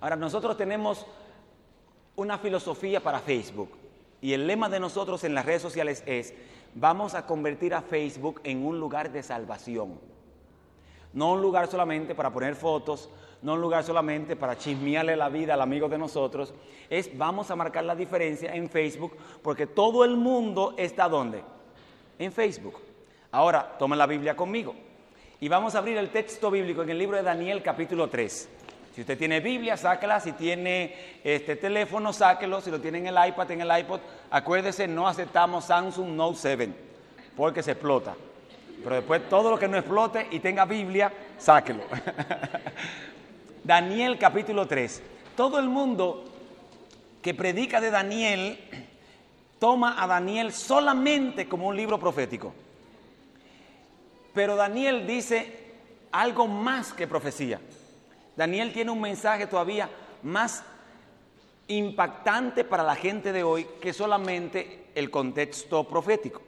Ahora, nosotros tenemos una filosofía para Facebook y el lema de nosotros en las redes sociales es, vamos a convertir a Facebook en un lugar de salvación. No un lugar solamente para poner fotos, no un lugar solamente para chismearle la vida al amigo de nosotros, es vamos a marcar la diferencia en Facebook porque todo el mundo está donde? En Facebook. Ahora, tomen la Biblia conmigo y vamos a abrir el texto bíblico en el libro de Daniel capítulo 3. Si usted tiene Biblia, sáquela. Si tiene este teléfono, sáquelo. Si lo tiene en el iPad, en el iPod, acuérdese, no aceptamos Samsung Note 7 porque se explota. Pero después todo lo que no explote y tenga Biblia, sáquelo. Daniel capítulo 3. Todo el mundo que predica de Daniel toma a Daniel solamente como un libro profético. Pero Daniel dice algo más que profecía. Daniel tiene un mensaje todavía más impactante para la gente de hoy que solamente el contexto profético.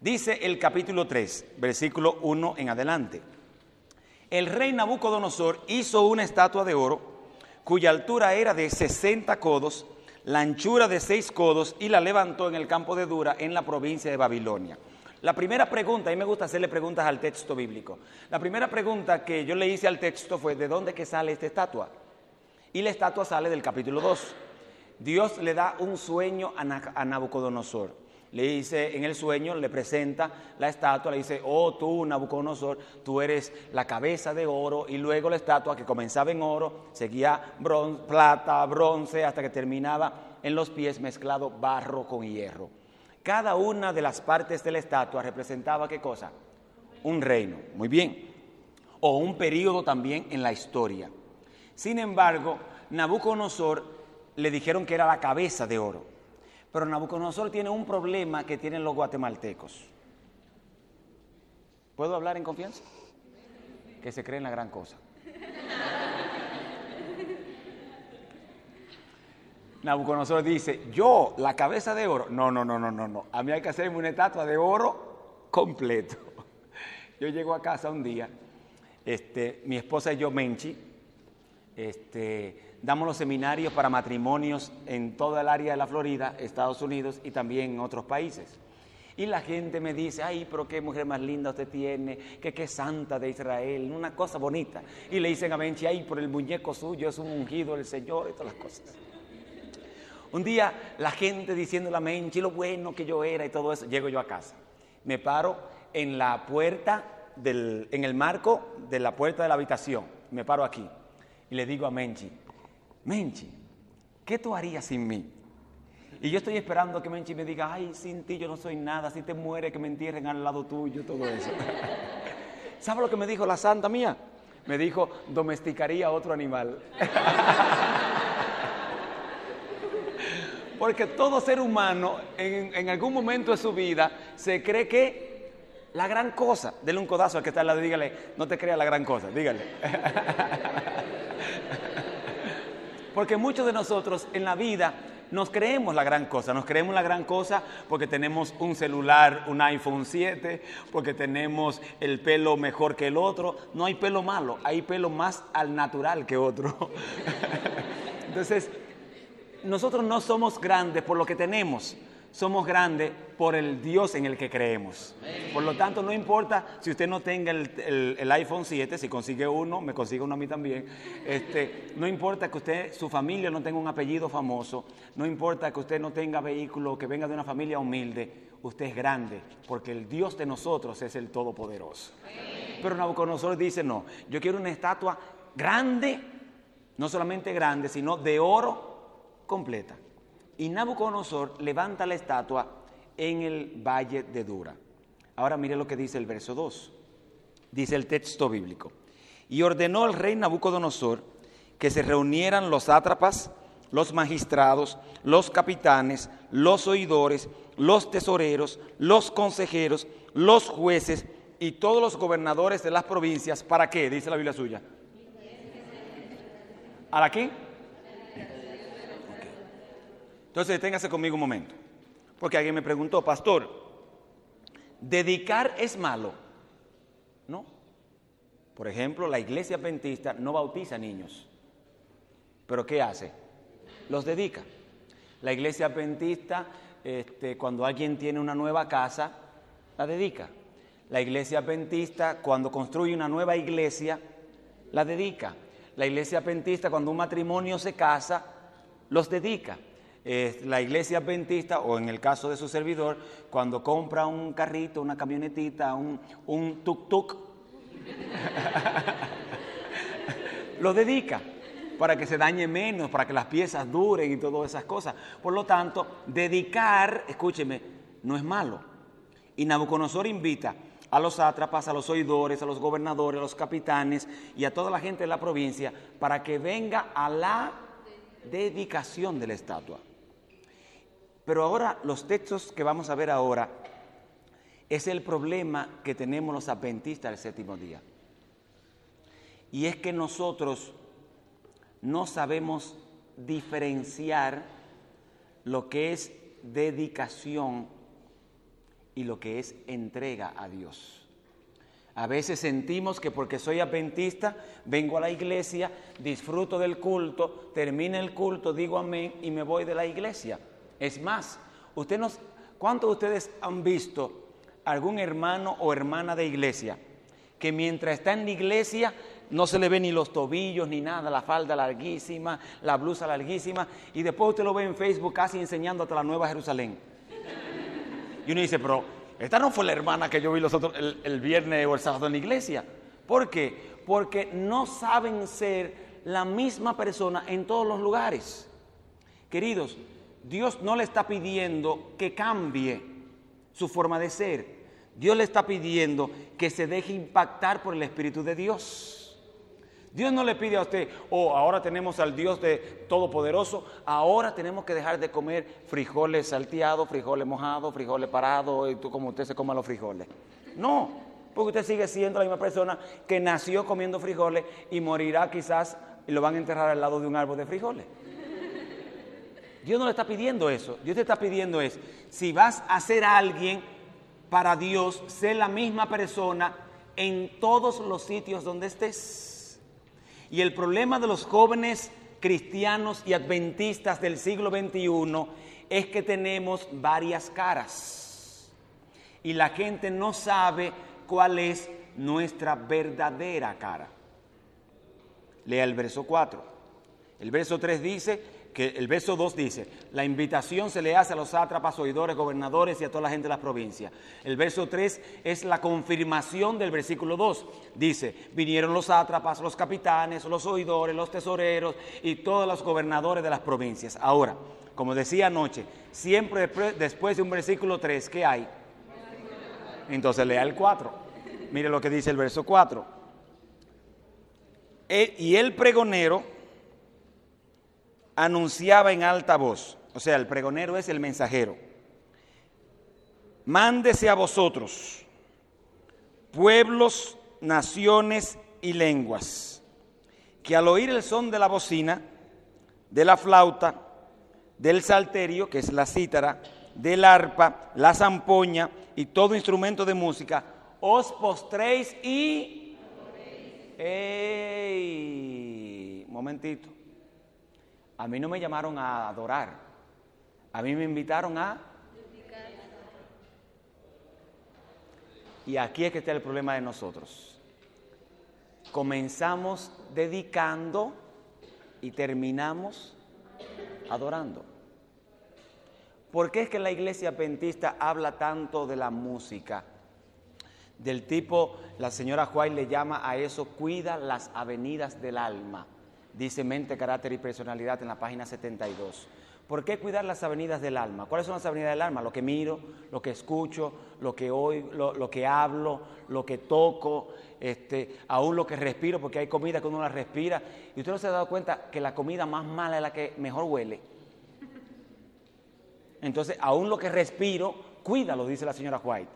Dice el capítulo 3, versículo 1 en adelante. El rey Nabucodonosor hizo una estatua de oro cuya altura era de 60 codos, la anchura de 6 codos y la levantó en el campo de Dura en la provincia de Babilonia. La primera pregunta, a mí me gusta hacerle preguntas al texto bíblico. La primera pregunta que yo le hice al texto fue, ¿de dónde que sale esta estatua? Y la estatua sale del capítulo 2. Dios le da un sueño a Nabucodonosor. Le dice, en el sueño le presenta la estatua, le dice, oh tú Nabucodonosor, tú eres la cabeza de oro. Y luego la estatua que comenzaba en oro, seguía plata, bronce, hasta que terminaba en los pies mezclado barro con hierro. Cada una de las partes de la estatua representaba qué cosa? Un reino, muy bien. O un periodo también en la historia. Sin embargo, Nabucodonosor le dijeron que era la cabeza de oro. Pero Nabucodonosor tiene un problema que tienen los guatemaltecos. ¿Puedo hablar en confianza? Que se creen la gran cosa. Nabucodonosor dice, yo, la cabeza de oro. No, no, no, no, no, no. A mí hay que hacerme una estatua de oro completo. Yo llego a casa un día, este, mi esposa y yo, Menchi, este, damos los seminarios para matrimonios en toda el área de la Florida, Estados Unidos y también en otros países. Y la gente me dice, ay, pero qué mujer más linda usted tiene, que qué santa de Israel, una cosa bonita. Y le dicen a Menchi, ay, por el muñeco suyo es un ungido del Señor y todas las cosas. Un día la gente diciendo la menchi, lo bueno que yo era y todo eso, llego yo a casa. Me paro en la puerta, del, en el marco de la puerta de la habitación. Me paro aquí y le digo a Menchi, Menchi, ¿qué tú harías sin mí? Y yo estoy esperando que Menchi me diga, ay, sin ti yo no soy nada, si te muere que me entierren al lado tuyo, todo eso. ¿Sabe lo que me dijo la santa mía? Me dijo, domesticaría otro animal. Porque todo ser humano en, algún momento de su vida se cree que la gran cosa, dele un codazo al que está al lado dígale, no te creas la gran cosa, dígale. Porque muchos de nosotros en la vida nos creemos la gran cosa, nos creemos la gran cosa porque tenemos un celular, un iPhone 7, porque tenemos el pelo mejor que el otro. No hay pelo malo, hay pelo más al natural que otro. Entonces, nosotros no somos grandes por lo que tenemos, somos grandes por el Dios en el que creemos. Por lo tanto, no importa si usted no tenga el, iPhone 7, si consigue uno, me consigue uno a mí también. Este, no importa que usted, su familia no tenga un apellido famoso, no importa que usted no tenga vehículo, que venga de una familia humilde, usted es grande, porque el Dios de nosotros es el Todopoderoso. Pero Nabucodonosor dice, no, yo quiero una estatua grande, no solamente grande, sino de oro completa. Y Nabucodonosor levanta la estatua en el valle de Dura. Ahora mire lo que dice el verso 2. Dice el texto bíblico. Y ordenó el rey Nabucodonosor que se reunieran los sátrapas, los magistrados, los capitanes, los oidores, los tesoreros, los consejeros, los jueces y todos los gobernadores de las provincias. ¿Para qué? Dice la Biblia suya. ¿Para qué? Entonces deténgase conmigo un momento. Porque alguien me preguntó, pastor, ¿dedicar es malo? No. Por ejemplo, la iglesia adventista no bautiza niños. Pero ¿qué hace? Los dedica. La iglesia adventista, este, cuando alguien tiene una nueva casa, la dedica. La iglesia adventista, cuando construye una nueva iglesia, la dedica. La iglesia adventista, cuando un matrimonio se casa, los dedica. La iglesia adventista, o en el caso de su servidor, cuando compra un carrito, una camionetita, un, un tuk-tuk, lo dedica para que se dañe menos, para que las piezas duren y todas esas cosas. Por lo tanto, dedicar, escúcheme, no es malo. Y Nabucodonosor invita a los sátrapas, a los oidores, a los gobernadores, a los capitanes y a toda la gente de la provincia para que venga a la dedicación de la estatua. Pero ahora los textos que vamos a ver ahora es el problema que tenemos los adventistas del séptimo día. Y es que nosotros no sabemos diferenciar lo que es dedicación y lo que es entrega a Dios. A veces sentimos que porque soy adventista, vengo a la iglesia, disfruto del culto, termina el culto, digo amén y me voy de la iglesia. Es más, ¿cuántos de ustedes han visto algún hermano o hermana de iglesia que mientras está en la iglesia no se le ve ni los tobillos ni nada, la falda larguísima, la blusa larguísima, y después usted lo ve en Facebook casi enseñando hasta la Nueva Jerusalén. Y uno dice, pero esta no fue la hermana que yo vi el, el viernes o el sábado en la iglesia. ¿Por qué? Porque no saben ser la misma persona en todos los lugares. Queridos, Dios no le está pidiendo que cambie su forma de ser. Dios le está pidiendo que se deje impactar por el Espíritu de Dios. Dios no le pide a usted, oh, ahora tenemos al Dios de Todopoderoso, ahora tenemos que dejar de comer frijoles salteados, frijoles mojados, frijoles parados, y tú como usted se coma los frijoles. No, porque usted sigue siendo la misma persona que nació comiendo frijoles y morirá quizás y lo van a enterrar al lado de un árbol de frijoles. Dios no le está pidiendo eso, Dios te está pidiendo es, si vas a ser alguien para Dios, sé la misma persona en todos los sitios donde estés. Y el problema de los jóvenes cristianos y adventistas del siglo XXI es que tenemos varias caras. Y la gente no sabe cuál es nuestra verdadera cara. Lea el verso 4. El verso 3 dice, que el verso 2 dice, la invitación se le hace a los sátrapas, oidores, gobernadores y a toda la gente de las provincias. El verso 3 es la confirmación del versículo 2. Dice, vinieron los sátrapas, los capitanes, los oidores, los tesoreros y todos los gobernadores de las provincias. Ahora, como decía anoche, siempre después de un versículo 3, ¿qué hay? Entonces lea el 4. Mire lo que dice el verso 4. y el pregonero anunciaba en alta voz, o sea, el pregonero es el mensajero, mándese a vosotros, pueblos, naciones y lenguas, que al oír el son de la bocina, de la flauta, del salterio, que es la cítara, del arpa, la zampoña y todo instrumento de música, os postréis y... ¡Ey! Momentito. A mí no me llamaron a adorar. A mí me invitaron a... Y aquí es que está el problema de nosotros. Comenzamos dedicando y terminamos adorando. ¿Por qué es que la iglesia pentista habla tanto de la música? Del tipo, la señora Juárez le llama a eso, cuida las avenidas del alma dice mente, carácter y personalidad en la página 72. ¿Por qué cuidar las avenidas del alma? ¿Cuáles son las avenidas del alma? Lo que miro, lo que escucho, lo que oigo, lo, que hablo, lo que toco, este, aún lo que respiro, porque hay comida que uno la respira. Y usted no se ha dado cuenta que la comida más mala es la que mejor huele. Entonces, aún lo que respiro, cuídalo, dice la señora White.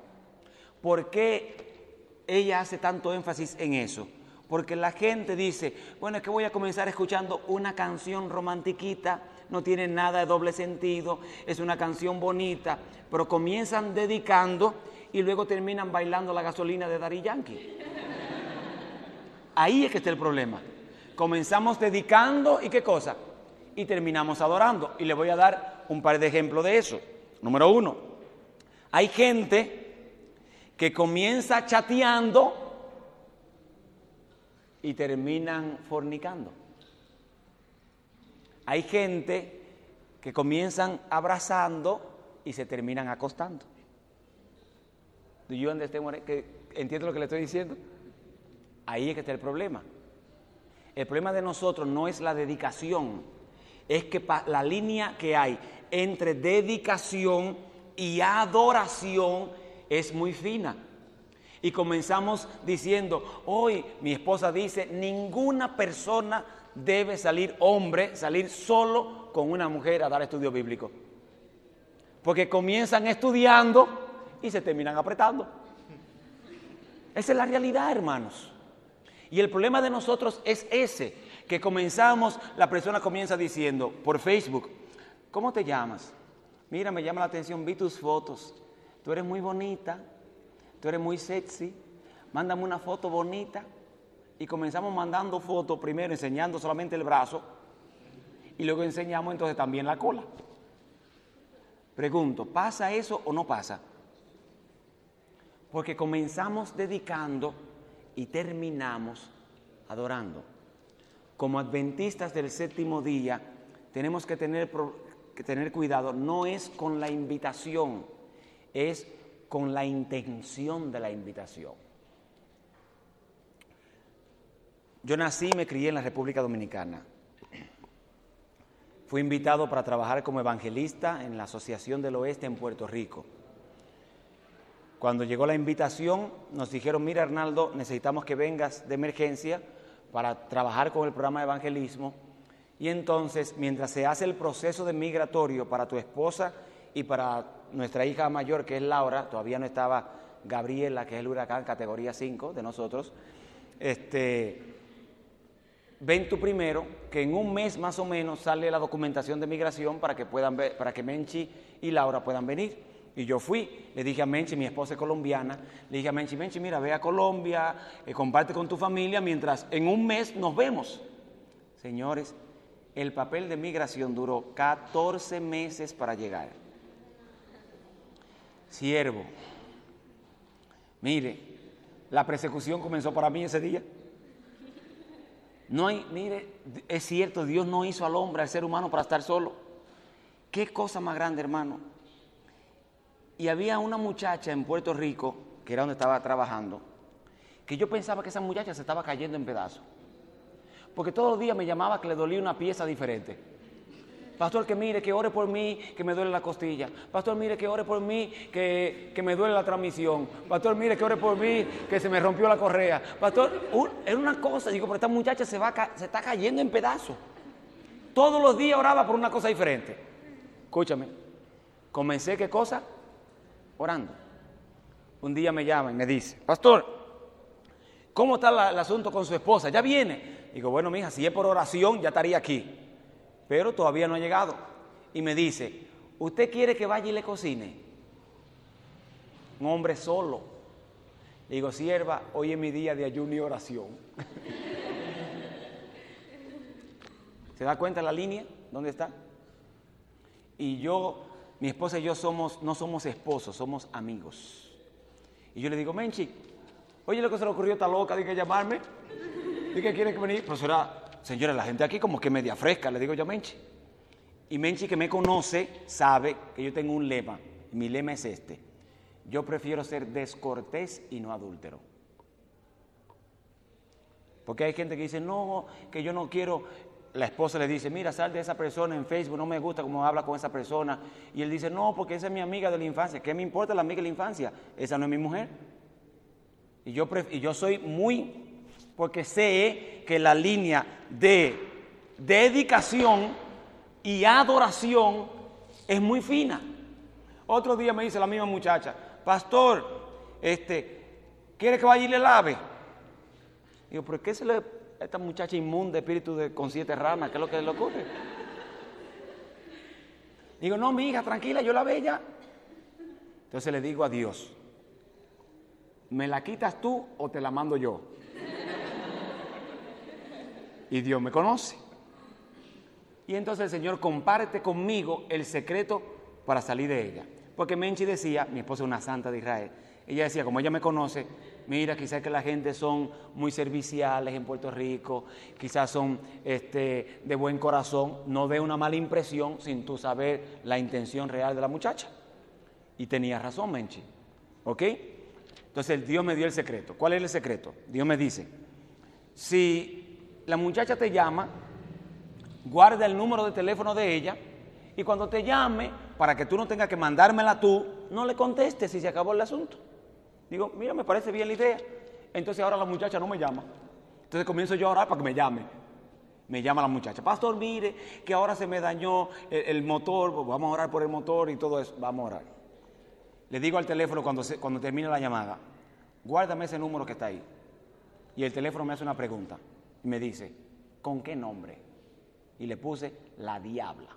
¿Por qué ella hace tanto énfasis en eso? Porque la gente dice, bueno, es que voy a comenzar escuchando una canción romantiquita, no tiene nada de doble sentido, es una canción bonita, pero comienzan dedicando y luego terminan bailando la gasolina de Dari Yankee. Ahí es que está el problema. Comenzamos dedicando y qué cosa? Y terminamos adorando. Y le voy a dar un par de ejemplos de eso. Número uno, hay gente que comienza chateando y terminan fornicando. Hay gente que comienzan abrazando y se terminan acostando. ¿Do you understand que ¿Entiende lo que le estoy diciendo? Ahí es que está el problema. El problema de nosotros no es la dedicación, es que la línea que hay entre dedicación y adoración es muy fina. Y comenzamos diciendo, hoy mi esposa dice, ninguna persona debe salir hombre, salir solo con una mujer a dar estudio bíblico. Porque comienzan estudiando y se terminan apretando. Esa es la realidad, hermanos. Y el problema de nosotros es ese, que comenzamos, la persona comienza diciendo por Facebook, ¿cómo te llamas? Mira, me llama la atención, vi tus fotos. Tú eres muy bonita, tú eres muy sexy, mándame una foto bonita. Y comenzamos mandando fotos, primero enseñando solamente el brazo, y luego enseñamos entonces también la cola. Pregunto, ¿pasa eso o no pasa? Porque comenzamos dedicando y terminamos adorando. Como adventistas del séptimo día, tenemos que tener, que tener cuidado. No es con la invitación, es con la intención de la invitación. Yo nací y me crié en la República Dominicana. Fui invitado para trabajar como evangelista en la Asociación del Oeste en Puerto Rico. Cuando llegó la invitación, nos dijeron, mira Arnaldo, necesitamos que vengas de emergencia para trabajar con el programa de evangelismo. Y entonces, mientras se hace el proceso de migratorio para tu esposa y para nuestra hija mayor, que es Laura, todavía no estaba Gabriela, que es el huracán categoría 5 de nosotros, este, ven tú primero que en un mes más o menos sale la documentación de migración para que puedan ver, para que Menchi y Laura puedan venir. Y yo fui, le dije a Menchi, mi esposa es colombiana, le dije a Menchi, Menchi, mira, ve a Colombia, eh, comparte con tu familia, mientras en un mes nos vemos. Señores, el papel de migración duró 14 meses para llegar. Siervo, mire, la persecución comenzó para mí ese día. No hay, mire, es cierto, Dios no hizo al hombre, al ser humano, para estar solo. Qué cosa más grande, hermano y había una muchacha en Puerto Rico, que era donde estaba trabajando, que yo pensaba que esa muchacha se estaba cayendo en pedazos. Porque todos los días me llamaba que le dolía una pieza diferente. Pastor, que mire, que ore por mí, que me duele la costilla. Pastor, mire, que ore por mí, que, me duele la transmisión. Pastor, mire, que ore por mí, que se me rompió la correa. Pastor, era una cosa, digo, pero esta muchacha se, va, se está cayendo en pedazos. Todos los días oraba por una cosa diferente. Escúchame, comencé qué cosa? orando. Un día me llama y me dice, pastor, ¿cómo está el asunto con su esposa? ¿Ya viene? Digo, bueno, mija, si es por oración, ya estaría aquí. Pero todavía no ha llegado. Y me dice, ¿usted quiere que vaya y le cocine? Un hombre solo. digo, sierva, hoy es mi día de ayuno y oración. ¿Se da cuenta la línea? ¿Dónde está? Y yo mi esposa y yo somos, no somos esposos, somos amigos. Y yo le digo, Menchi, oye lo que se le ocurrió, está loca, de que llamarme. ¿De que quiere venir? Pues era, señora, la gente aquí como que media fresca, le digo yo a Menchi. Y Menchi que me conoce sabe que yo tengo un lema. Mi lema es este. Yo prefiero ser descortés y no adúltero. Porque hay gente que dice, no, que yo no quiero, la esposa le dice, mira, sal de esa persona en Facebook, no me gusta cómo habla con esa persona. Y él dice, no, porque esa es mi amiga de la infancia. ¿Qué me importa la amiga de la infancia? Esa no es mi mujer. Y yo, y yo soy muy, porque sé que la línea de dedicación y adoración es muy fina. Otro día me dice la misma muchacha, pastor, este, ¿quiere que vaya y le lave? Digo, ¿por qué se le esta muchacha inmunda, espíritu de, con siete ramas, ¿qué es lo que le ocurre? Digo, no, mi hija, tranquila, yo la ya. Entonces le digo a Dios, ¿me la quitas tú o te la mando yo? Y Dios me conoce. Y entonces el Señor comparte conmigo el secreto para salir de ella. Porque Menchi decía, mi esposa es una santa de Israel, ella decía, como ella me conoce, mira, quizás que la gente son muy serviciales en Puerto Rico, quizás son este, de buen corazón, no dé una mala impresión sin tú saber la intención real de la muchacha. Y tenía razón, Menchi. ¿Ok? Entonces Dios me dio el secreto. ¿Cuál es el secreto? Dios me dice, si la muchacha te llama, guarda el número de teléfono de ella y cuando te llame, para que tú no tengas que mandármela tú, no le contestes si se acabó el asunto. Digo, mira, me parece bien la idea. Entonces ahora la muchacha no me llama. Entonces comienzo yo a orar para que me llame. Me llama la muchacha, pastor, mire que ahora se me dañó el, motor, pues vamos a orar por el motor y todo eso, vamos a orar. Le digo al teléfono cuando, cuando termine la llamada, guárdame ese número que está ahí. Y el teléfono me hace una pregunta y me dice, ¿con qué nombre? Y le puse la diabla.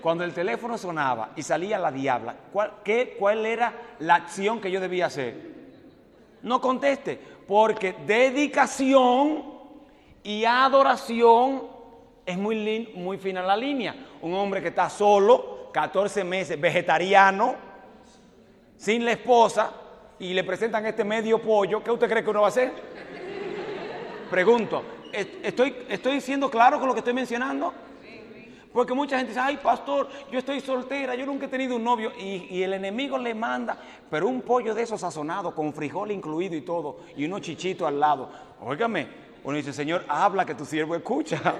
Cuando el teléfono sonaba y salía la diabla, ¿cuál, qué, ¿cuál era la acción que yo debía hacer? No conteste, porque dedicación y adoración es muy, muy fina la línea. Un hombre que está solo, 14 meses, vegetariano, sin la esposa, y le presentan este medio pollo, ¿qué usted cree que uno va a hacer? Pregunto, ¿estoy, estoy siendo claro con lo que estoy mencionando? Porque mucha gente dice, ay pastor, yo estoy soltera, yo nunca he tenido un novio. Y, el enemigo le manda, pero un pollo de esos sazonado, con frijol incluido y todo, y unos chichitos al lado. Óigame, uno dice, Señor, habla que tu siervo escucha.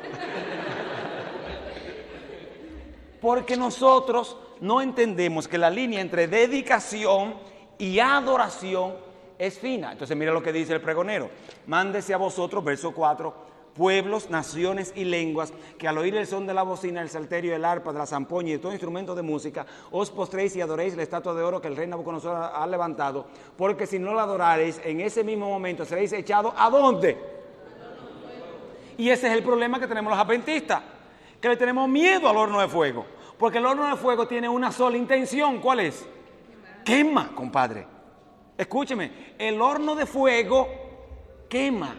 Porque nosotros no entendemos que la línea entre dedicación y adoración es fina. Entonces mira lo que dice el pregonero. Mándese a vosotros, verso 4 pueblos, naciones y lenguas, que al oír el son de la bocina, el salterio, el arpa, de la zampoña y de todo instrumento de música, os postréis y adoréis la estatua de oro que el rey Nabucodonosor ha levantado, porque si no la adoraréis, en ese mismo momento seréis echados ¿a dónde? Y ese es el problema que tenemos los adventistas, que le tenemos miedo al horno de fuego, porque el horno de fuego tiene una sola intención, ¿cuál es? Quema, compadre. Escúcheme, el horno de fuego quema.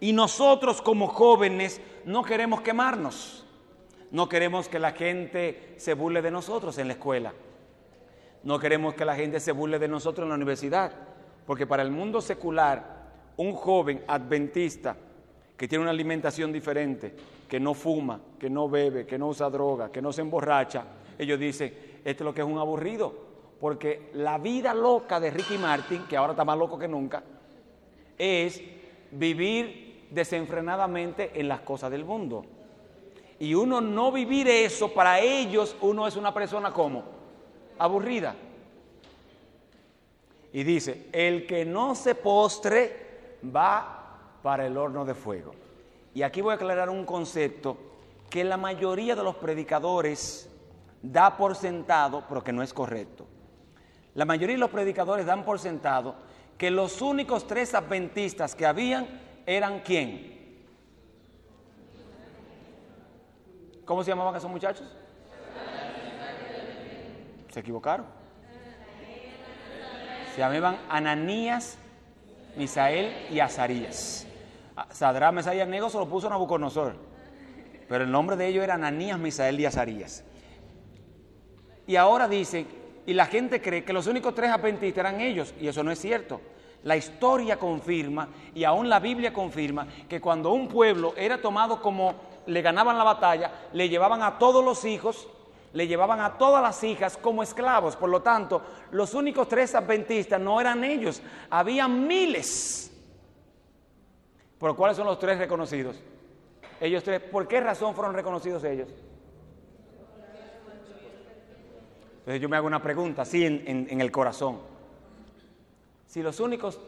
Y nosotros como jóvenes no queremos quemarnos. No queremos que la gente se burle de nosotros en la escuela. No queremos que la gente se burle de nosotros en la universidad. Porque para el mundo secular, un joven adventista que tiene una alimentación diferente, que no fuma, que no bebe, que no usa droga, que no se emborracha, ellos dicen, este es lo que es un aburrido. Porque la vida loca de Ricky Martin, que ahora está más loco que nunca, es vivir desenfrenadamente en las cosas del mundo. Y uno no vivir eso, para ellos uno es una persona como aburrida. Y dice, el que no se postre va para el horno de fuego. Y aquí voy a aclarar un concepto que la mayoría de los predicadores da por sentado, pero que no es correcto. La mayoría de los predicadores dan por sentado que los únicos tres adventistas que habían eran quién? ¿Cómo se llamaban esos muchachos? Se equivocaron. Se llamaban Ananías, Misael y Azarías. Sadrá, Mesías y Abnego se lo puso Nabucodonosor. Pero el nombre de ellos era Ananías, Misael y Azarías. Y ahora dicen, y la gente cree que los únicos tres adventistas eran ellos, y eso no es cierto. La historia confirma y aún la Biblia confirma que cuando un pueblo era tomado como le ganaban la batalla, le llevaban a todos los hijos, le llevaban a todas las hijas como esclavos. Por lo tanto, los únicos tres adventistas no eran ellos, había miles. ¿Por cuáles son los tres reconocidos? Ellos tres, ¿por qué razón fueron reconocidos ellos? Entonces yo me hago una pregunta, así en el corazón. Si los únicos,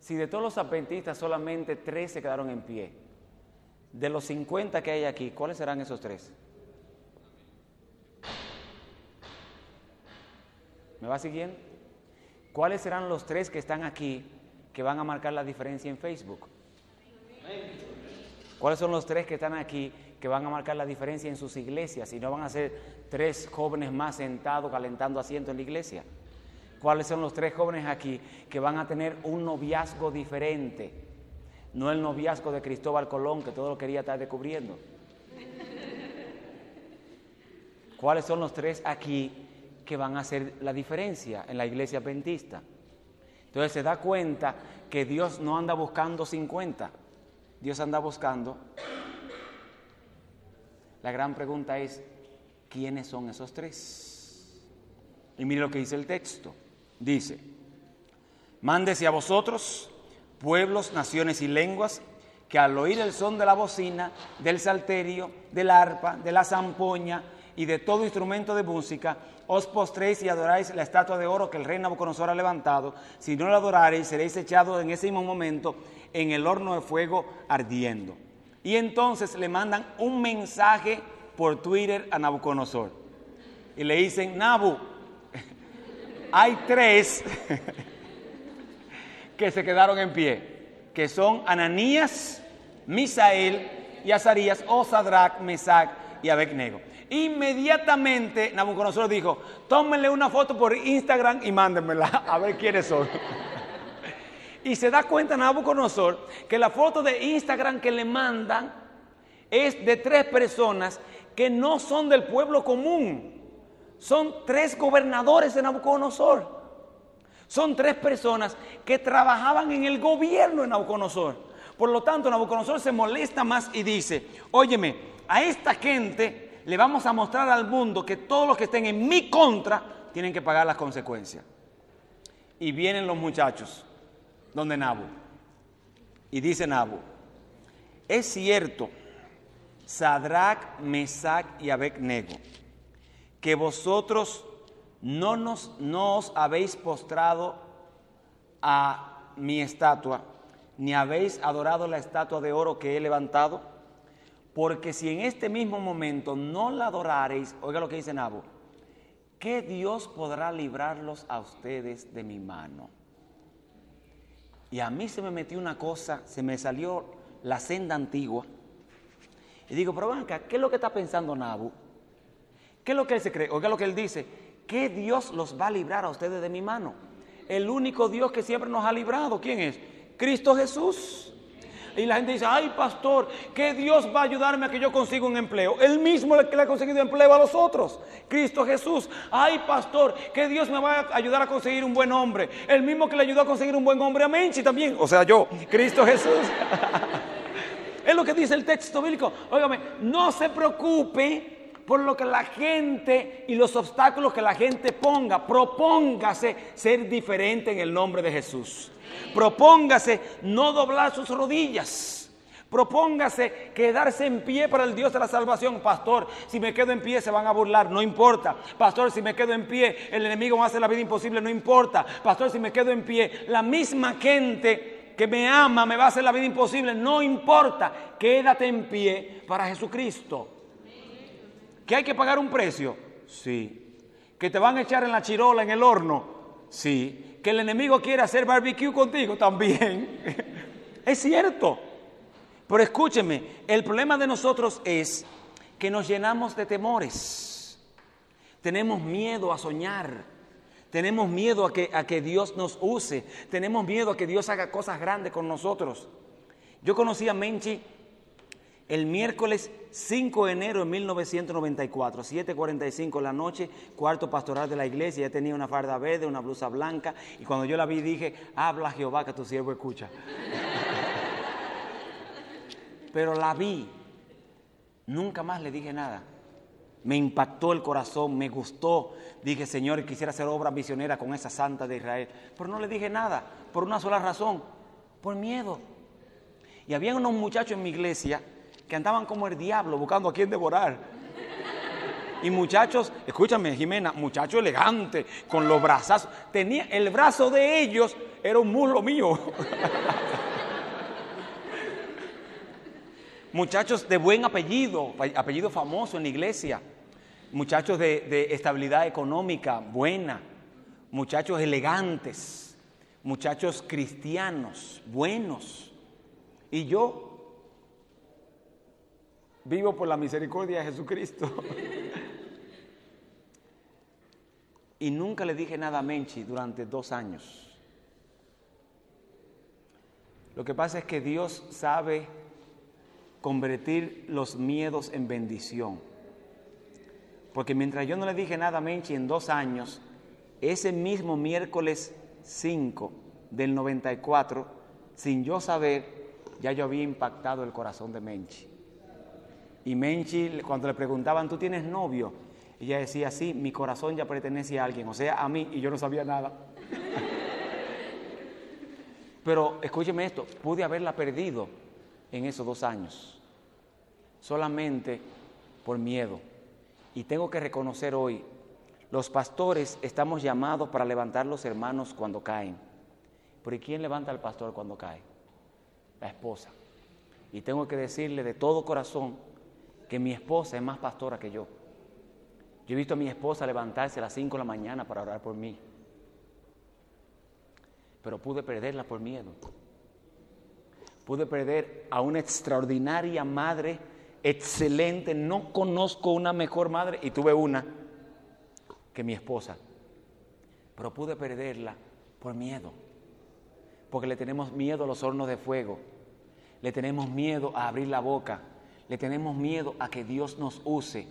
si de todos los adventistas solamente tres se quedaron en pie, de los 50 que hay aquí, ¿cuáles serán esos tres? ¿Me va siguiendo? ¿Cuáles serán los tres que están aquí que van a marcar la diferencia en Facebook? ¿Cuáles son los tres que están aquí que van a marcar la diferencia en sus iglesias y no van a ser tres jóvenes más sentados calentando asiento en la iglesia? ¿Cuáles son los tres jóvenes aquí que van a tener un noviazgo diferente? No el noviazgo de Cristóbal Colón, que todo lo quería estar descubriendo. ¿Cuáles son los tres aquí que van a hacer la diferencia en la iglesia adventista? Entonces se da cuenta que Dios no anda buscando 50, Dios anda buscando. La gran pregunta es, ¿quiénes son esos tres? Y mire lo que dice el texto. Dice, mándese a vosotros, pueblos, naciones y lenguas, que al oír el son de la bocina, del salterio, del arpa, de la zampoña y de todo instrumento de música, os postréis y adoráis la estatua de oro que el rey Nabucodonosor ha levantado. Si no la adorareis, seréis echados en ese mismo momento en el horno de fuego ardiendo. Y entonces le mandan un mensaje por Twitter a Nabucodonosor. Y le dicen, Nabu, hay tres que se quedaron en pie, que son Ananías, Misael y Azarías, o Sadrach, Mesach y Abednego. Inmediatamente Nabucodonosor dijo, tómenle una foto por Instagram y mándenmela a ver quiénes son. Y se da cuenta Nabucodonosor que la foto de Instagram que le mandan es de tres personas que no son del pueblo común. Son tres gobernadores de Nabucodonosor. Son tres personas que trabajaban en el gobierno de Nabucodonosor. Por lo tanto, Nabucodonosor se molesta más y dice, óyeme, a esta gente le vamos a mostrar al mundo que todos los que estén en mi contra tienen que pagar las consecuencias. Y vienen los muchachos, donde Nabu. Y dice Nabu, es cierto, Sadrach, Mesach y Abednego que vosotros no, nos, no os habéis postrado a mi estatua, ni habéis adorado la estatua de oro que he levantado, porque si en este mismo momento no la adorareis, oiga lo que dice Nabo, ¿qué Dios podrá librarlos a ustedes de mi mano? Y a mí se me metió una cosa, se me salió la senda antigua. Y digo, pero acá, ¿qué es lo que está pensando Nabu? ¿Qué es lo que él se cree? Oiga lo que él dice, ¿qué Dios los va a librar a ustedes de mi mano? El único Dios que siempre nos ha librado, ¿quién es? Cristo Jesús. Y la gente dice, ay pastor, ¿qué Dios va a ayudarme a que yo consiga un empleo. El mismo que le ha conseguido empleo a los otros, Cristo Jesús. Ay pastor, ¿qué Dios me va a ayudar a conseguir un buen hombre. El mismo que le ayudó a conseguir un buen hombre a Menchi también. O sea, yo, Cristo Jesús. es lo que dice el texto bíblico. Óigame, no se preocupe por lo que la gente y los obstáculos que la gente ponga. Propóngase ser diferente en el nombre de Jesús. Propóngase no doblar sus rodillas. Propóngase quedarse en pie para el Dios de la salvación. Pastor, si me quedo en pie se van a burlar, no importa. Pastor, si me quedo en pie, el enemigo va a hacer la vida imposible, no importa. Pastor, si me quedo en pie, la misma gente que me ama me va a hacer la vida imposible, no importa. Quédate en pie para Jesucristo. ¿Que hay que pagar un precio? Sí. ¿Que te van a echar en la chirola, en el horno? Sí. ¿Que el enemigo quiere hacer barbecue contigo? También. es cierto. Pero escúcheme, el problema de nosotros es que nos llenamos de temores. Tenemos miedo a soñar. Tenemos miedo a que, a que Dios nos use. Tenemos miedo a que Dios haga cosas grandes con nosotros. Yo conocí a Menchi el miércoles 5 de enero de 1994, 7.45 de la noche, cuarto pastoral de la iglesia, ya tenía una farda verde, una blusa blanca, y cuando yo la vi dije, habla Jehová que tu siervo escucha. Pero la vi, nunca más le dije nada. Me impactó el corazón, me gustó. Dije, Señor, quisiera hacer obra misionera con esa santa de Israel. Pero no le dije nada, por una sola razón, por miedo. Y había unos muchachos en mi iglesia que andaban como el diablo buscando a quién devorar. Y muchachos, escúchame Jimena, muchachos elegantes, con los brazos. Tenía, el brazo de ellos era un muslo mío. muchachos de buen apellido, apellido famoso en la iglesia. Muchachos de estabilidad económica buena. Muchachos elegantes. Muchachos cristianos, buenos. Y yo Vivo por la misericordia de Jesucristo. Y nunca le dije nada a Menchi durante dos años. Lo que pasa es que Dios sabe convertir los miedos en bendición. Porque mientras yo no le dije nada a Menchi en dos años, ese mismo miércoles 5 del 94, sin yo saber, ya yo había impactado el corazón de Menchi. Y Menchi, cuando le preguntaban, ¿tú tienes novio? Ella decía, sí, mi corazón ya pertenece a alguien, o sea, a mí, y yo no sabía nada. Pero escúcheme esto, pude haberla perdido en esos dos años, solamente por miedo. Y tengo que reconocer hoy, los pastores estamos llamados para levantar los hermanos cuando caen. Pero ¿y quién levanta al pastor cuando cae? La esposa. Y tengo que decirle de todo corazón que mi esposa es más pastora que yo. Yo he visto a mi esposa levantarse a las 5 de la mañana para orar por mí pero pude perderla por miedo. Pude perder a una extraordinaria madre, excelente. No conozco una mejor madre y tuve una que mi esposa. Pero pude perderla por miedo. Porque le tenemos miedo a los hornos de fuego. Le tenemos miedo a abrir la boca. Le tenemos miedo a que Dios nos use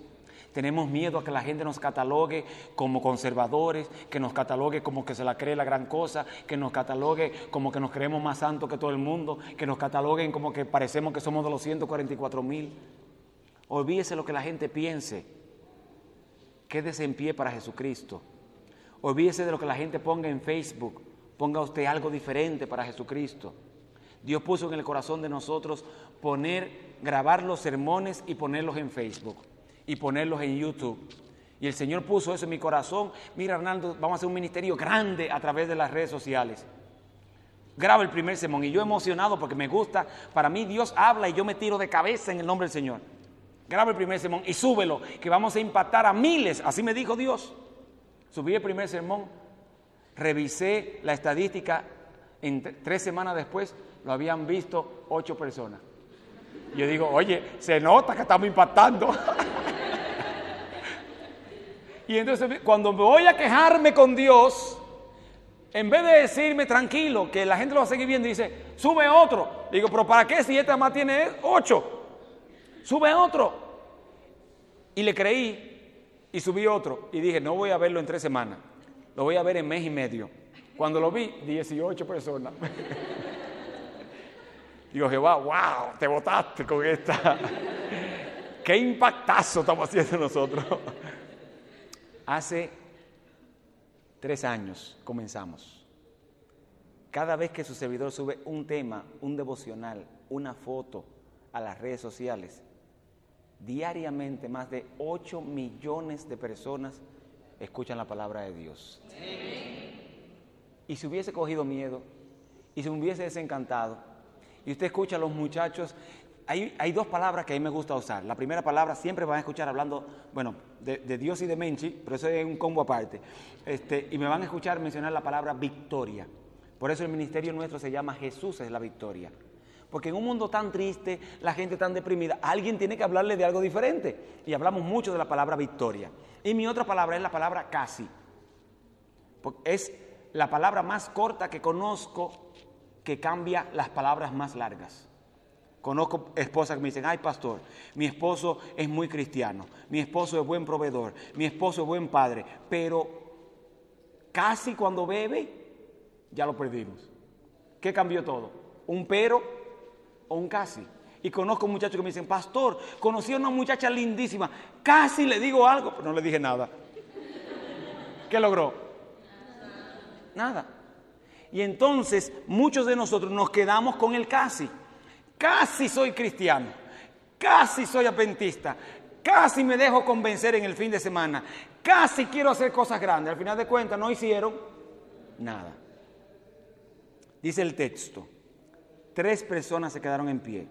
tenemos miedo a que la gente nos catalogue como conservadores, que nos catalogue como que se la cree la gran cosa, que nos catalogue como que nos creemos más santos que todo el mundo, que nos cataloguen como que parecemos que somos de los 144 mil. Olvídese lo que la gente piense. Quédese en pie para Jesucristo. Olvídese de lo que la gente ponga en Facebook. Ponga usted algo diferente para Jesucristo. Dios puso en el corazón de nosotros poner, grabar los sermones y ponerlos en Facebook y ponerlos en YouTube. Y el Señor puso eso en mi corazón. Mira, Arnaldo, vamos a hacer un ministerio grande a través de las redes sociales. Graba el primer sermón y yo emocionado porque me gusta. Para mí Dios habla y yo me tiro de cabeza en el nombre del Señor. Graba el primer sermón y súbelo, que vamos a impactar a miles. Así me dijo Dios. Subí el primer sermón, revisé la estadística, en tres semanas después lo habían visto ocho personas. Yo digo, oye, se nota que estamos impactando. Y entonces cuando me voy a quejarme con Dios, en vez de decirme tranquilo, que la gente lo va a seguir viendo, dice, sube otro. Digo, pero ¿para qué si este más tiene ocho? Sube otro. Y le creí y subí otro. Y dije, no voy a verlo en tres semanas, lo voy a ver en mes y medio. Cuando lo vi, 18 personas. Digo, Jehová, wow, te votaste con esta. Qué impactazo estamos haciendo nosotros. Hace tres años comenzamos. Cada vez que su servidor sube un tema, un devocional, una foto a las redes sociales, diariamente más de 8 millones de personas escuchan la palabra de Dios. Y si hubiese cogido miedo, y si hubiese desencantado, y usted escucha a los muchachos hay, dos palabras que a mí me gusta usar. La primera palabra siempre van a escuchar hablando, bueno, de, Dios y de Menchi, pero eso es un combo aparte. Este, y me van a escuchar mencionar la palabra victoria. Por eso el ministerio nuestro se llama Jesús es la victoria. Porque en un mundo tan triste, la gente tan deprimida, alguien tiene que hablarle de algo diferente. Y hablamos mucho de la palabra victoria. Y mi otra palabra es la palabra casi. Es la palabra más corta que conozco que cambia las palabras más largas. Conozco esposas que me dicen, ay pastor, mi esposo es muy cristiano, mi esposo es buen proveedor, mi esposo es buen padre, pero casi cuando bebe, ya lo perdimos. ¿Qué cambió todo? ¿Un pero o un casi? Y conozco muchachos que me dicen, pastor, conocí a una muchacha lindísima, casi le digo algo, pero no le dije nada. ¿Qué logró? Nada. Y entonces muchos de nosotros nos quedamos con el casi. Casi soy cristiano, casi soy adventista, casi me dejo convencer en el fin de semana, casi quiero hacer cosas grandes. Al final de cuentas no hicieron nada. Dice el texto, tres personas se quedaron en pie,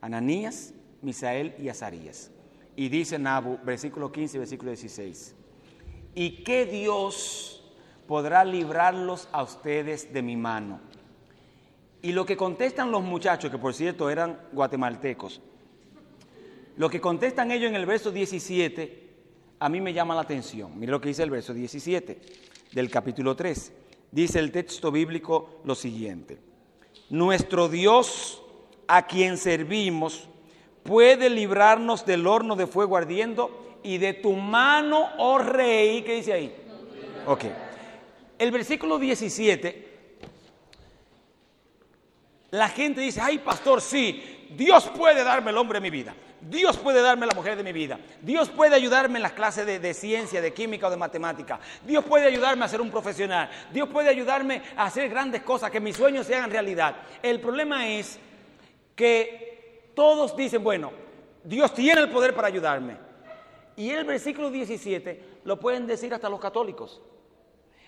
Ananías, Misael y Azarías. Y dice Nabu, versículo 15 y versículo 16, ¿y qué Dios podrá librarlos a ustedes de mi mano? Y lo que contestan los muchachos, que por cierto eran guatemaltecos, lo que contestan ellos en el verso 17 a mí me llama la atención. Mire lo que dice el verso 17 del capítulo 3. Dice el texto bíblico lo siguiente. Nuestro Dios a quien servimos puede librarnos del horno de fuego ardiendo y de tu mano, oh rey, ¿qué dice ahí? Ok. El versículo 17, la gente dice, ay pastor, sí, Dios puede darme el hombre de mi vida. Dios puede darme la mujer de mi vida. Dios puede ayudarme en las clases de, ciencia, de química o de matemática. Dios puede ayudarme a ser un profesional. Dios puede ayudarme a hacer grandes cosas, que mis sueños se hagan realidad. El problema es que todos dicen, bueno, Dios tiene el poder para ayudarme. Y el versículo 17 lo pueden decir hasta los católicos.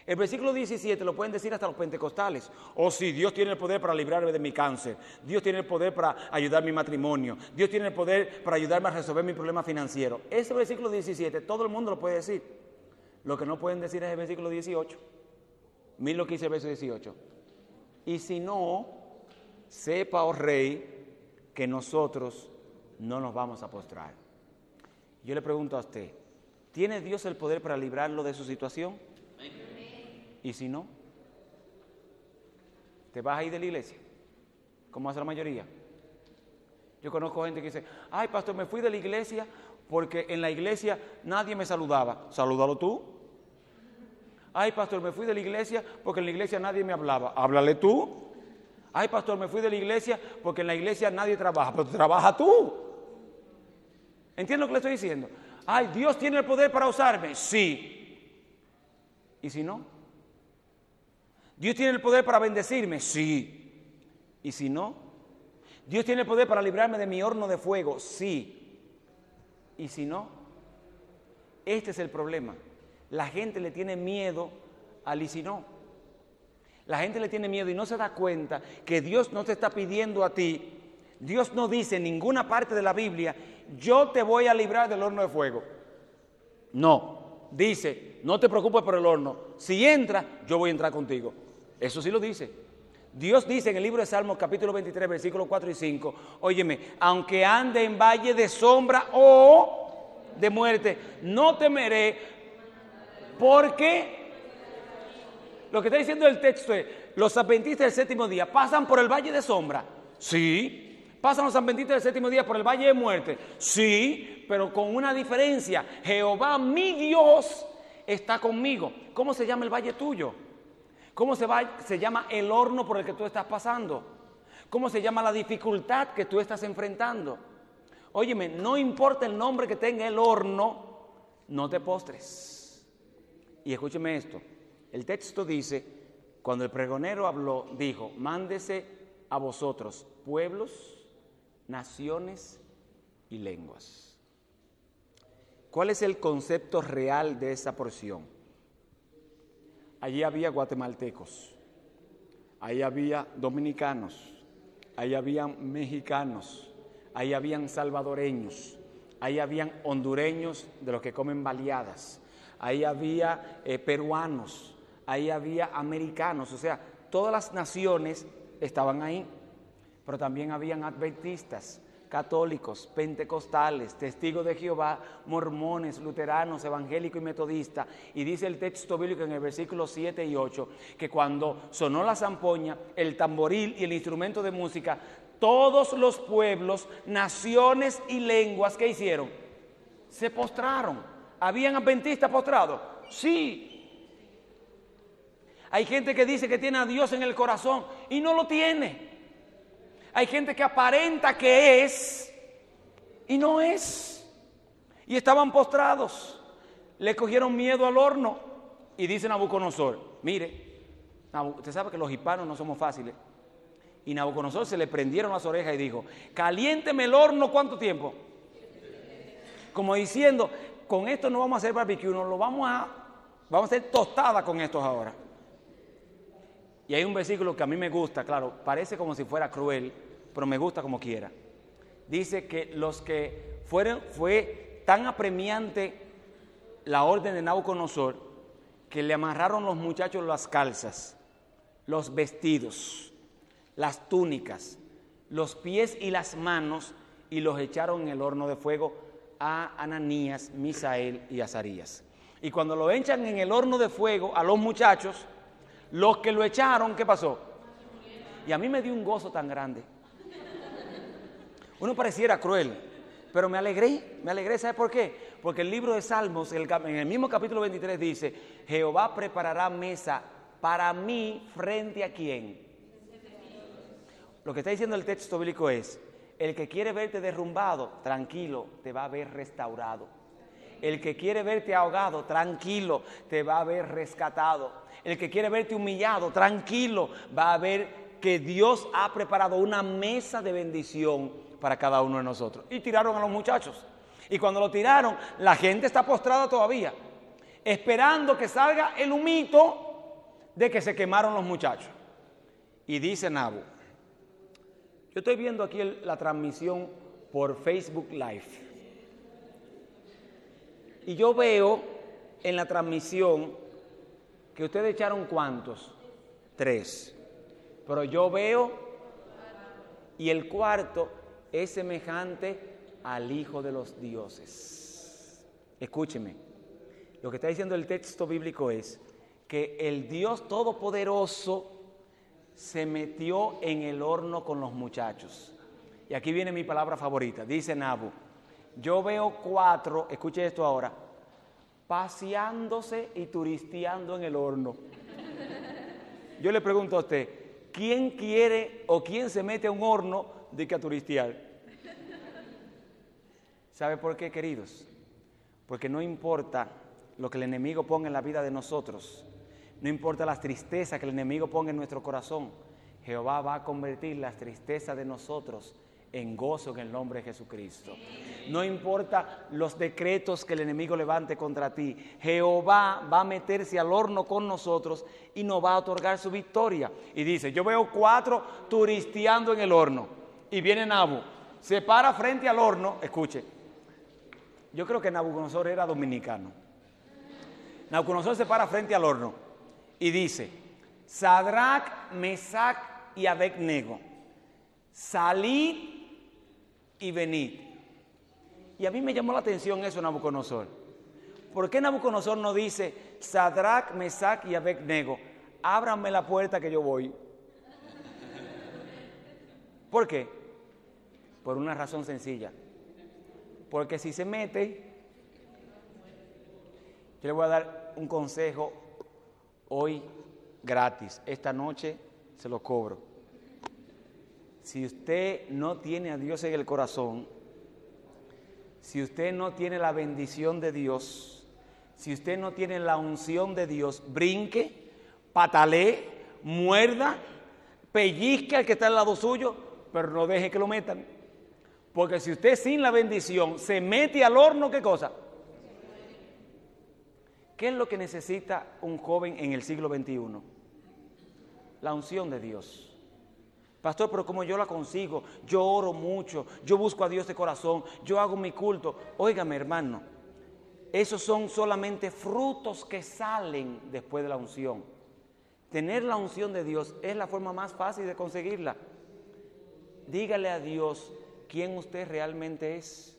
El versículo 17 lo pueden decir hasta los pentecostales. Oh sí, Dios tiene el poder para librarme de mi cáncer. Dios tiene el poder para ayudar mi matrimonio. Dios tiene el poder para ayudarme a resolver mi problema financiero. Ese versículo 17 todo el mundo lo puede decir. Lo que no pueden decir es el versículo 18. Miren lo que dice el verso 18. Y si no, sepa, oh rey, que nosotros no nos vamos a postrar. Yo le pregunto a usted, ¿tiene Dios el poder para librarlo de su situación? ¿Y si no? ¿Te vas a ir de la iglesia? Como hace la mayoría. Yo conozco gente que dice, ay pastor, me fui de la iglesia porque en la iglesia nadie me saludaba. Salúdalo tú. Ay pastor, me fui de la iglesia porque en la iglesia nadie me hablaba. Háblale tú. Ay pastor, me fui de la iglesia porque en la iglesia nadie trabaja. Pero trabaja tú. ¿Entiendes lo que le estoy diciendo? Ay, Dios tiene el poder para usarme. Sí. ¿Y si no? ¿Dios tiene el poder para bendecirme? Sí. ¿Y si no? ¿Dios tiene el poder para librarme de mi horno de fuego? Sí. ¿Y si no? Este es el problema. La gente le tiene miedo al y si no. La gente le tiene miedo y no se da cuenta que Dios no te está pidiendo a ti. Dios no dice en ninguna parte de la Biblia, yo te voy a librar del horno de fuego. No, dice, no te preocupes por el horno. Si entra, yo voy a entrar contigo. Eso sí lo dice. Dios dice en el libro de Salmos capítulo 23, versículos 4 y 5, óyeme, aunque ande en valle de sombra o de muerte, no temeré porque lo que está diciendo el texto es, los adventistas del séptimo día pasan por el valle de sombra, sí, ¿Pasan los adventistas del séptimo día por el valle de muerte? Sí, pero con una diferencia. Jehová, mi Dios, está conmigo. ¿Cómo se llama el valle tuyo? ¿Cómo se, va, se llama el horno por el que tú estás pasando? ¿Cómo se llama la dificultad que tú estás enfrentando? Óyeme, no importa el nombre que tenga el horno, no te postres. Y escúcheme esto, el texto dice, cuando el pregonero habló, dijo, mándese a vosotros pueblos, naciones y lenguas. ¿Cuál es el concepto real de esa porción? Allí había guatemaltecos, ahí había dominicanos, ahí habían mexicanos, ahí habían salvadoreños, ahí habían hondureños de los que comen baleadas, ahí había eh, peruanos, ahí había americanos, o sea, todas las naciones estaban ahí, pero también habían adventistas, católicos, pentecostales, testigos de Jehová, mormones, luteranos, evangélicos y metodistas. Y dice el texto bíblico en el versículo 7 y 8 que cuando sonó la zampoña, el tamboril y el instrumento de música, todos los pueblos, naciones y lenguas, ¿qué hicieron? Se postraron. ¿Habían adventistas postrados? Sí. Hay gente que dice que tiene a Dios en el corazón y no lo tiene. Hay gente que aparenta que es y no es. Y estaban postrados. Le cogieron miedo al horno. Y dice Nabucodonosor, mire, usted sabe que los hispanos no somos fáciles. Y Nabucodonosor se le prendieron las orejas y dijo, caliénteme el horno cuánto tiempo. Como diciendo, con esto no vamos a hacer barbecue, no lo vamos a, vamos a hacer tostada con estos ahora. Y hay un versículo que a mí me gusta, claro, parece como si fuera cruel, pero me gusta como quiera. Dice que los que fueron, fue tan apremiante la orden de Nabucodonosor que le amarraron los muchachos las calzas, los vestidos, las túnicas, los pies y las manos y los echaron en el horno de fuego a Ananías, Misael y Azarías. Y cuando lo echan en el horno de fuego a los muchachos, los que lo echaron, ¿qué pasó? Y a mí me dio un gozo tan grande. Uno pareciera cruel, pero me alegré, me alegré, ¿sabe por qué? Porque el libro de Salmos, en el mismo capítulo 23 dice, Jehová preparará mesa para mí frente a quién. Lo que está diciendo el texto bíblico es, el que quiere verte derrumbado, tranquilo, te va a ver restaurado. El que quiere verte ahogado, tranquilo, te va a ver rescatado. El que quiere verte humillado, tranquilo, va a ver que Dios ha preparado una mesa de bendición para cada uno de nosotros. Y tiraron a los muchachos. Y cuando lo tiraron, la gente está postrada todavía, esperando que salga el humito de que se quemaron los muchachos. Y dice Nabu, yo estoy viendo aquí la transmisión por Facebook Live. Y yo veo en la transmisión que ustedes echaron cuántos? Tres. Pero yo veo y el cuarto es semejante al Hijo de los dioses. Escúcheme, lo que está diciendo el texto bíblico es que el Dios Todopoderoso se metió en el horno con los muchachos. Y aquí viene mi palabra favorita, dice Nabu, yo veo cuatro, escuche esto ahora, paseándose y turisteando en el horno. Yo le pregunto a usted, ¿quién quiere o quién se mete a un horno de que a turistear? ¿Sabe por qué, queridos? Porque no importa lo que el enemigo ponga en la vida de nosotros, no importa las tristezas que el enemigo ponga en nuestro corazón, Jehová va a convertir las tristezas de nosotros en gozo en el nombre de Jesucristo. No importa los decretos que el enemigo levante contra ti, Jehová va a meterse al horno con nosotros y nos va a otorgar su victoria. Y dice, yo veo cuatro turisteando en el horno. Y viene Nabu, se para frente al horno, escuche, yo creo que Nabucodonosor era dominicano. Nabucodonosor se para frente al horno y dice, Sadrach, Mesach y Abednego, salid y venid. Y a mí me llamó la atención eso, Nabucodonosor. ¿Por qué Nabucodonosor no dice, Sadrach, Mesach y Abednego, ábranme la puerta que yo voy? ¿Por qué? Por una razón sencilla. Porque si se mete, yo le voy a dar un consejo hoy gratis. Esta noche se lo cobro. Si usted no tiene a Dios en el corazón, si usted no tiene la bendición de Dios, si usted no tiene la unción de Dios, brinque, patalee, muerda, pellizque al que está al lado suyo, pero no deje que lo metan. Porque si usted sin la bendición se mete al horno, ¿qué cosa? ¿Qué es lo que necesita un joven en el siglo XXI? La unción de Dios. Pastor, pero como yo la consigo, yo oro mucho, yo busco a Dios de corazón, yo hago mi culto. Óigame, hermano, esos son solamente frutos que salen después de la unción. Tener la unción de Dios es la forma más fácil de conseguirla. Dígale a Dios quién usted realmente es.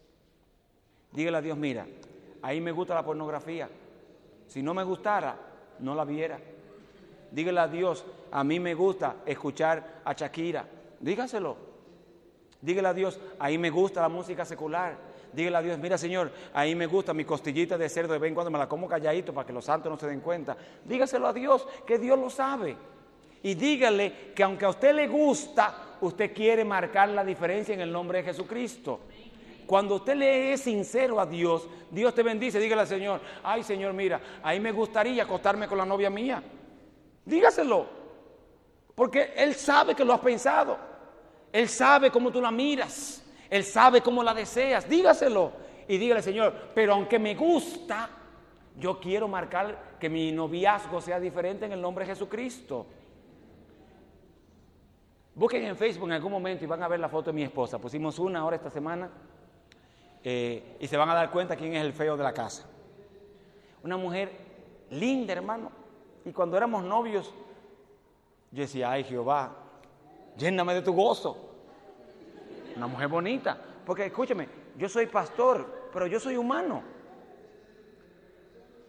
Dígale a Dios, mira, ahí me gusta la pornografía. Si no me gustara, no la viera. Dígale a Dios, a mí me gusta escuchar a Shakira. Dígaselo. Dígale a Dios, ahí me gusta la música secular. Dígale a Dios, mira Señor, ahí me gusta mi costillita de cerdo de vez en cuando me la como calladito para que los santos no se den cuenta. Dígaselo a Dios, que Dios lo sabe. Y dígale que aunque a usted le gusta, usted quiere marcar la diferencia en el nombre de Jesucristo. Cuando usted le es sincero a Dios, Dios te bendice. Dígale al Señor, ay Señor, mira, ahí me gustaría acostarme con la novia mía. Dígaselo. Porque Él sabe que lo has pensado. Él sabe cómo tú la miras. Él sabe cómo la deseas. Dígaselo. Y dígale, Señor, pero aunque me gusta, yo quiero marcar que mi noviazgo sea diferente en el nombre de Jesucristo. Busquen en Facebook en algún momento y van a ver la foto de mi esposa. Pusimos una hora esta semana eh, y se van a dar cuenta quién es el feo de la casa. Una mujer linda, hermano. Y cuando éramos novios, yo decía, ay Jehová, lléname de tu gozo. Una mujer bonita. Porque escúcheme, yo soy pastor, pero yo soy humano.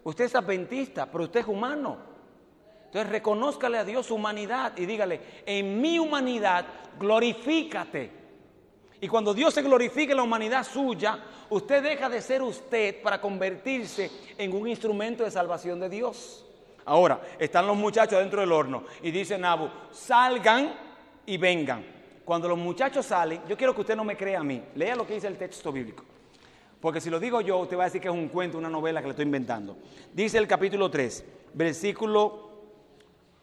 Usted es adventista, pero usted es humano. Entonces reconózcale a Dios su humanidad y dígale, en mi humanidad glorifícate. Y cuando Dios se glorifique en la humanidad suya, usted deja de ser usted para convertirse en un instrumento de salvación de Dios. Ahora, están los muchachos dentro del horno y dice Nabu, salgan y vengan. Cuando los muchachos salen, yo quiero que usted no me crea a mí, lea lo que dice el texto bíblico. Porque si lo digo yo, usted va a decir que es un cuento, una novela que le estoy inventando. Dice el capítulo 3, versículo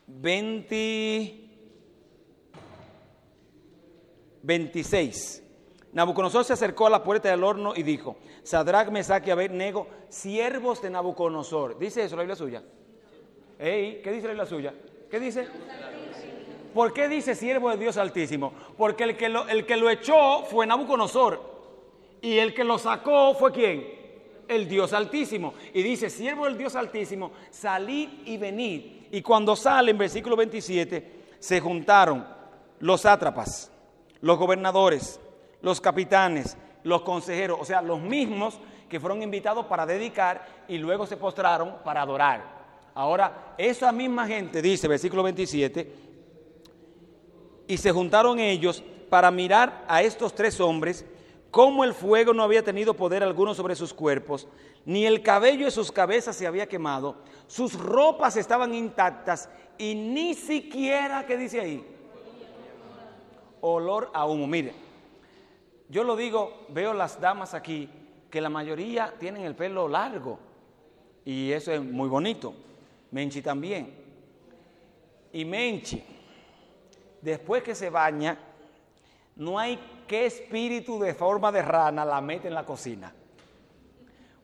20, 26. Nabucodonosor se acercó a la puerta del horno y dijo, Sadrach, Mesach y Abednego, siervos de Nabucodonosor. ¿Dice eso la Biblia suya? ¿Qué dice la suya? ¿Qué dice? ¿Por qué dice siervo de Dios Altísimo? Porque el que lo, el que lo echó fue Nabucodonosor. Y el que lo sacó fue quién? El Dios Altísimo. Y dice, siervo del Dios Altísimo, salid y venid. Y cuando sale en versículo 27, se juntaron los sátrapas, los gobernadores, los capitanes, los consejeros, o sea, los mismos que fueron invitados para dedicar y luego se postraron para adorar. Ahora, esa misma gente, dice versículo 27, y se juntaron ellos para mirar a estos tres hombres, como el fuego no había tenido poder alguno sobre sus cuerpos, ni el cabello de sus cabezas se había quemado, sus ropas estaban intactas y ni siquiera, ¿qué dice ahí? Olor a humo. Mire, yo lo digo, veo las damas aquí, que la mayoría tienen el pelo largo y eso es muy bonito. Menchi también. Y Menchi, después que se baña, no hay qué espíritu de forma de rana la mete en la cocina.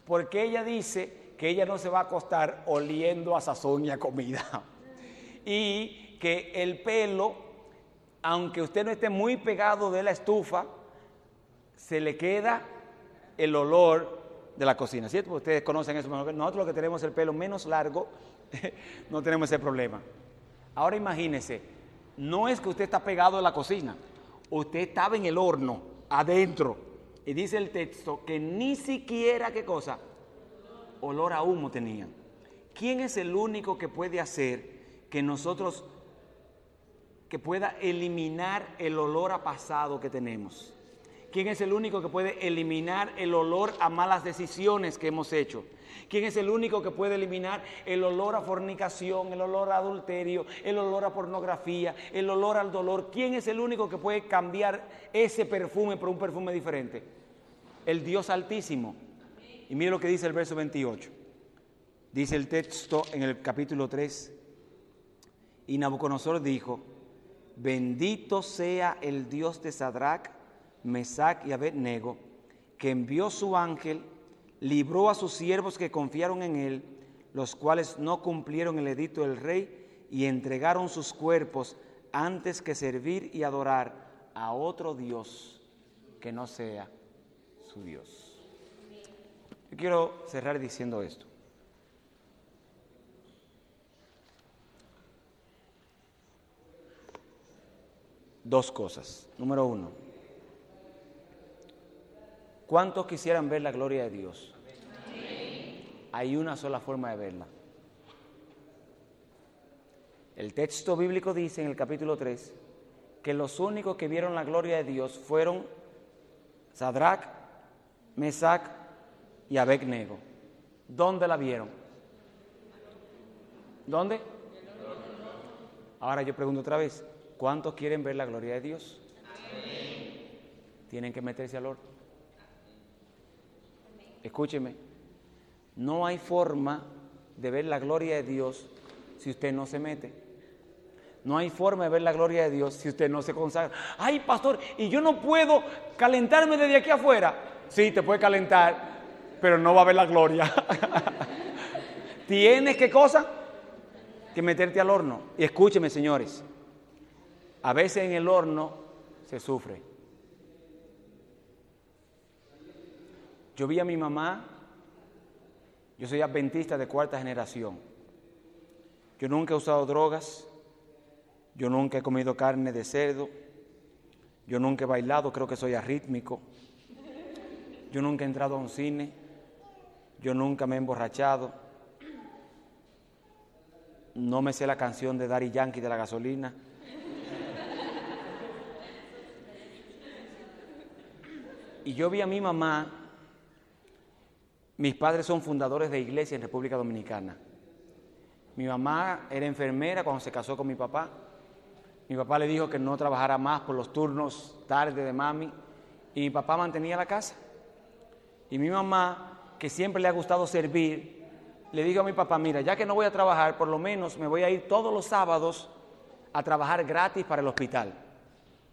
Porque ella dice que ella no se va a acostar oliendo a sazón y a comida. Y que el pelo, aunque usted no esté muy pegado de la estufa, se le queda el olor de la cocina, ¿cierto? Ustedes conocen eso. Nosotros que tenemos el pelo menos largo, no tenemos ese problema. Ahora imagínese, no es que usted está pegado a la cocina, usted estaba en el horno, adentro, y dice el texto que ni siquiera, ¿qué cosa? Olor a humo tenían. ¿Quién es el único que puede hacer que nosotros, que pueda eliminar el olor a pasado que tenemos? ¿Quién es el único que puede eliminar el olor a malas decisiones que hemos hecho? ¿Quién es el único que puede eliminar el olor a fornicación, el olor a adulterio, el olor a pornografía, el olor al dolor? ¿Quién es el único que puede cambiar ese perfume por un perfume diferente? El Dios Altísimo. Y mire lo que dice el verso 28. Dice el texto en el capítulo 3. Y Nabucodonosor dijo, bendito sea el Dios de Sadrach, Mesac y Abednego, que envió su ángel, libró a sus siervos que confiaron en él, los cuales no cumplieron el edicto del rey y entregaron sus cuerpos antes que servir y adorar a otro Dios que no sea su Dios. Yo quiero cerrar diciendo esto. Dos cosas. Número uno, ¿Cuántos quisieran ver la gloria de Dios? Hay una sola forma de verla. El texto bíblico dice en el capítulo 3 que los únicos que vieron la gloria de Dios fueron Sadrach, Mesach y Abednego. ¿Dónde la vieron? ¿Dónde? Ahora yo pregunto otra vez, ¿cuántos quieren ver la gloria de Dios? Tienen que meterse al horno. Escúcheme, no hay forma de ver la gloria de Dios si usted no se mete. No hay forma de ver la gloria de Dios si usted no se consagra. Ay, pastor, y yo no puedo calentarme desde aquí afuera. Sí, te puede calentar, pero no va a ver la gloria. Tienes qué cosa? Que meterte al horno. Y escúcheme, señores, a veces en el horno se sufre. Yo vi a mi mamá, yo soy adventista de cuarta generación. Yo nunca he usado drogas, yo nunca he comido carne de cerdo, Yo nunca he bailado, creo que soy arrítmico. Yo nunca he entrado a un cine. Yo nunca me he emborrachado. No me sé la canción de Daddy Yankee de la gasolina. Y yo vi a mi mamá, mis padres son fundadores de iglesia en República Dominicana. Mi mamá era enfermera cuando se casó con mi papá. Mi papá le dijo que no trabajara más por los turnos tarde de mami y mi papá mantenía la casa. Y mi mamá, que siempre le ha gustado servir, le dijo a mi papá, mira, ya que no voy a trabajar, por lo menos me voy a ir todos los sábados a trabajar gratis para el hospital.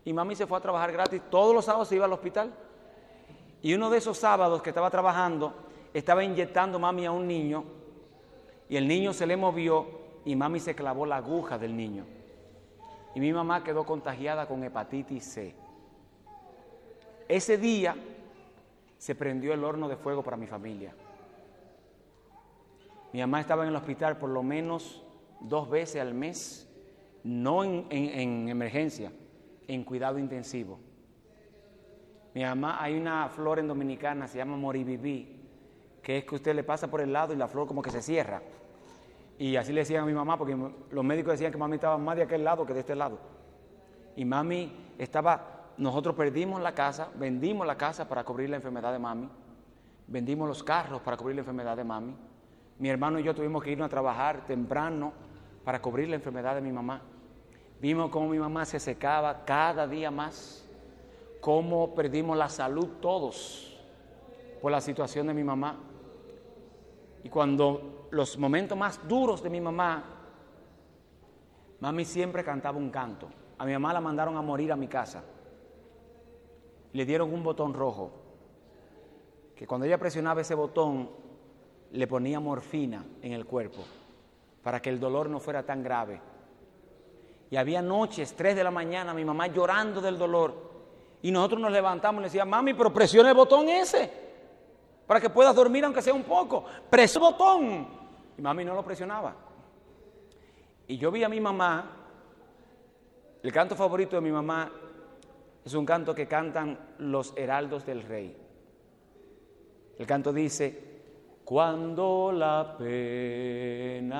Y mami se fue a trabajar gratis, todos los sábados se iba al hospital. Y uno de esos sábados que estaba trabajando, estaba inyectando mami a un niño y el niño se le movió y mami se clavó la aguja del niño. Y mi mamá quedó contagiada con hepatitis C. Ese día se prendió el horno de fuego para mi familia. Mi mamá estaba en el hospital por lo menos dos veces al mes, no en, en emergencia, en cuidado intensivo. Mi mamá, hay una flor en Dominicana, se llama moribibí, que es que usted le pasa por el lado y la flor como que se cierra. Y así le decían a mi mamá, porque los médicos decían que mami estaba más de aquel lado que de este lado. Y mami estaba, nosotros perdimos la casa, vendimos la casa para cubrir la enfermedad de mami, vendimos los carros para cubrir la enfermedad de mami. Mi hermano y yo tuvimos que irnos a trabajar temprano para cubrir la enfermedad de mi mamá. Vimos cómo mi mamá se secaba cada día más cómo perdimos la salud todos por la situación de mi mamá. Y cuando los momentos más duros de mi mamá, mami siempre cantaba un canto. A mi mamá la mandaron a morir a mi casa. Le dieron un botón rojo, que cuando ella presionaba ese botón, le ponía morfina en el cuerpo, para que el dolor no fuera tan grave. Y había noches, tres de la mañana, mi mamá llorando del dolor, y nosotros nos levantamos y le decíamos, mami, pero presiona el botón ese, para que puedas dormir aunque sea un poco. Presiona el botón. Y mami no lo presionaba. Y yo vi a mi mamá, el canto favorito de mi mamá es un canto que cantan los heraldos del rey. El canto dice, cuando la pena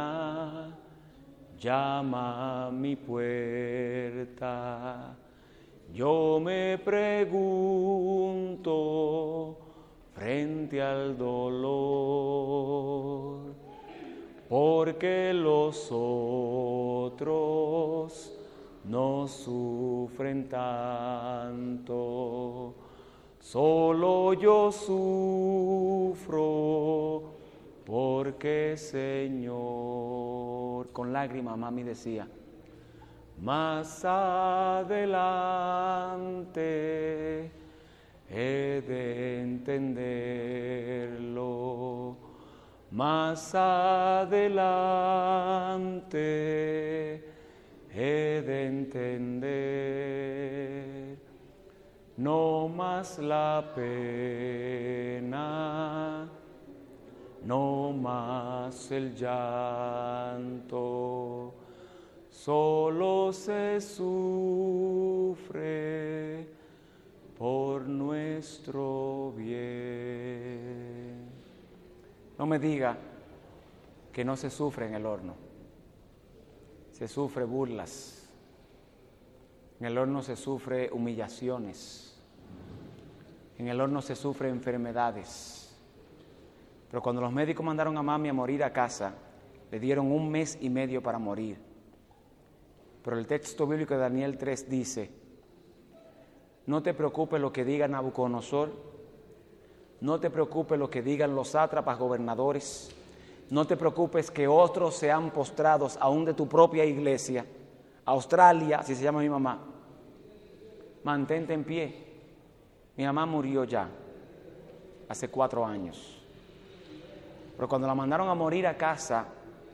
llama a mi puerta, yo me pregunto frente al dolor, ¿por qué los otros no sufren tanto? Solo yo sufro, porque Señor, con lágrimas mami decía, más adelante he de entenderlo. Más adelante he de entender. No más la pena, no más el llanto solo se sufre por nuestro bien. No me diga que no se sufre en el horno. Se sufre burlas. En el horno se sufre humillaciones. En el horno se sufre enfermedades. Pero cuando los médicos mandaron a mami a morir a casa, le dieron un mes y medio para morir. Pero el texto bíblico de Daniel 3 dice, no te preocupes lo que diga Nabucodonosor, no te preocupes lo que digan los sátrapas gobernadores, no te preocupes que otros sean postrados aún de tu propia iglesia, Australia, así se llama mi mamá, mantente en pie. Mi mamá murió ya, hace cuatro años. Pero cuando la mandaron a morir a casa,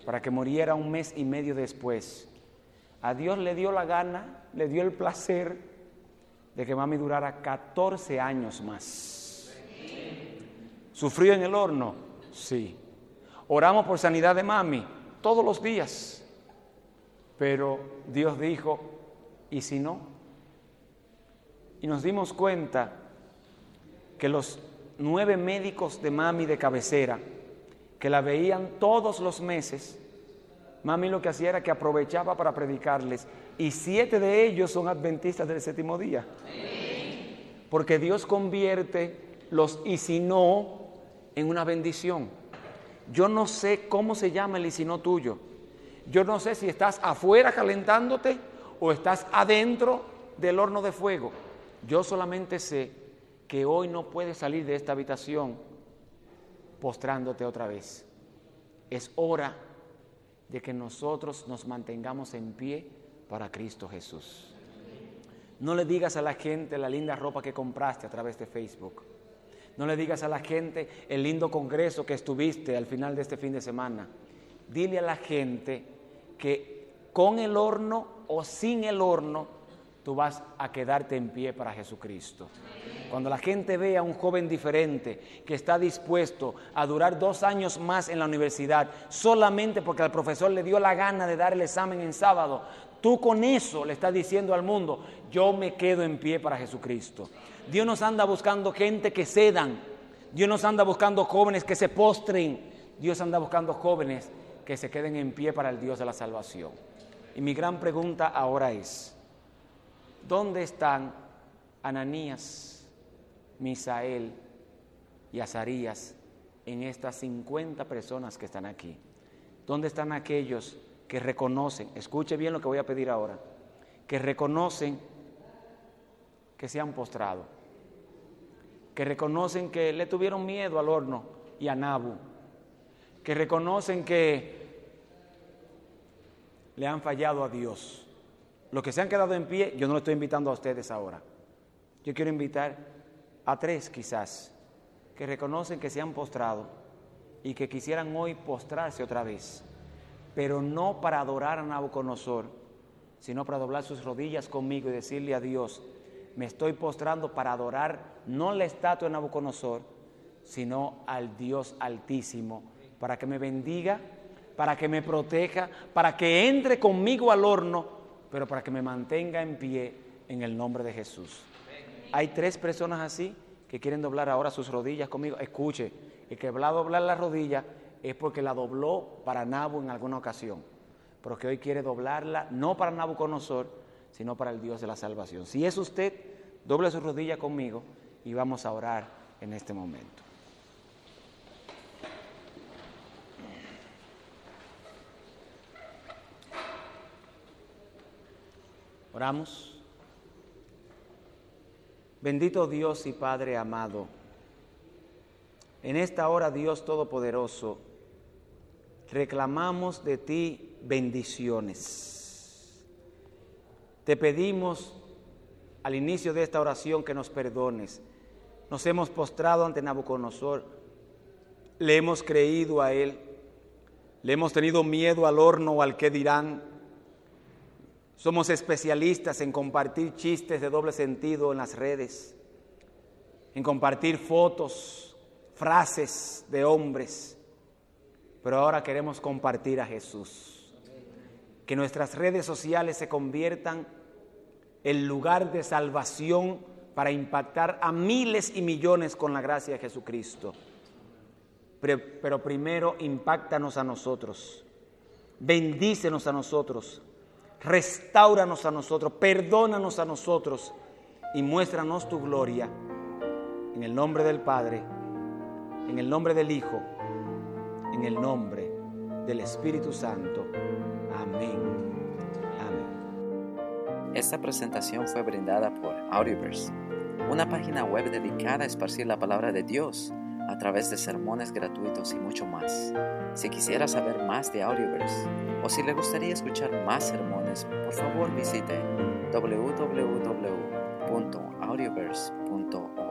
para que muriera un mes y medio después, a Dios le dio la gana, le dio el placer de que mami durara 14 años más. ¿Sufrió en el horno? Sí. Oramos por sanidad de mami todos los días. Pero Dios dijo, ¿y si no? y nos dimos cuenta que los nueve médicos de mami de cabecera, que la veían todos los meses, mami lo que hacía era que aprovechaba para predicarles, y siete de ellos son adventistas del séptimo día. Porque Dios convierte los y si no en una bendición. Yo no sé cómo se llama el y si no tuyo. Yo no sé si estás afuera calentándote o estás adentro del horno de fuego. Yo solamente sé que hoy no puedes salir de esta habitación postrándote otra vez. Es hora de que nosotros nos mantengamos en pie para Cristo Jesús. No le digas a la gente la linda ropa que compraste a través de Facebook. No le digas a la gente el lindo congreso que estuviste al final de este fin de semana. Dile a la gente que con el horno o sin el horno, tú vas a quedarte en pie para Jesucristo. Cuando la gente ve a un joven diferente que está dispuesto a durar dos años más en la universidad solamente porque al profesor le dio la gana de dar el examen en sábado, tú con eso le estás diciendo al mundo, yo me quedo en pie para Jesucristo. Dios nos anda buscando gente que cedan, Dios nos anda buscando jóvenes que se postren, Dios anda buscando jóvenes que se queden en pie para el Dios de la salvación. Y mi gran pregunta ahora es, ¿dónde están Ananías, Misael y Azarías en estas 50 personas que están aquí? ¿Dónde están aquellos que reconocen, escuche bien lo que voy a pedir ahora, que reconocen que se han postrado, que reconocen que le tuvieron miedo al horno y a Nabu, que reconocen que le han fallado a Dios. Los que se han quedado en pie, yo no lo estoy invitando a ustedes ahora. Yo quiero invitar a tres quizás que reconocen que se han postrado y que quisieran hoy postrarse otra vez, pero no para adorar a Nabucodonosor, sino para doblar sus rodillas conmigo y decirle a Dios, me estoy postrando para adorar no la estatua de Nabucodonosor, sino al Dios altísimo, para que me bendiga para que me proteja, para que entre conmigo al horno, pero para que me mantenga en pie en el nombre de Jesús. Hay tres personas así que quieren doblar ahora sus rodillas conmigo. Escuche, el que va a doblar la rodilla es porque la dobló para Nabu en alguna ocasión, pero que hoy quiere doblarla no para Nabucodonosor, sino para el Dios de la salvación. Si es usted, doble su rodilla conmigo y vamos a orar en este momento. Oramos. Bendito Dios y Padre amado, en esta hora Dios Todopoderoso, reclamamos de ti bendiciones. Te pedimos al inicio de esta oración que nos perdones. Nos hemos postrado ante Nabucodonosor, le hemos creído a él, le hemos tenido miedo al horno o al que dirán somos especialistas en compartir chistes de doble sentido en las redes, en compartir fotos, frases de hombres, pero ahora queremos compartir a Jesús. Que nuestras redes sociales se conviertan en lugar de salvación para impactar a miles y millones con la gracia de Jesucristo. Pero, pero primero impactanos a nosotros, bendícenos a nosotros restauranos a nosotros, perdónanos a nosotros y muéstranos tu gloria. En el nombre del Padre, en el nombre del Hijo, en el nombre del Espíritu Santo. Amén. Amén. Esta presentación fue brindada por Audioverse, una página web dedicada a esparcir la palabra de Dios a través de sermones gratuitos y mucho más. Si quisiera saber más de Audioverse o si le gustaría escuchar más sermones, por favor visite www.audioverse.org.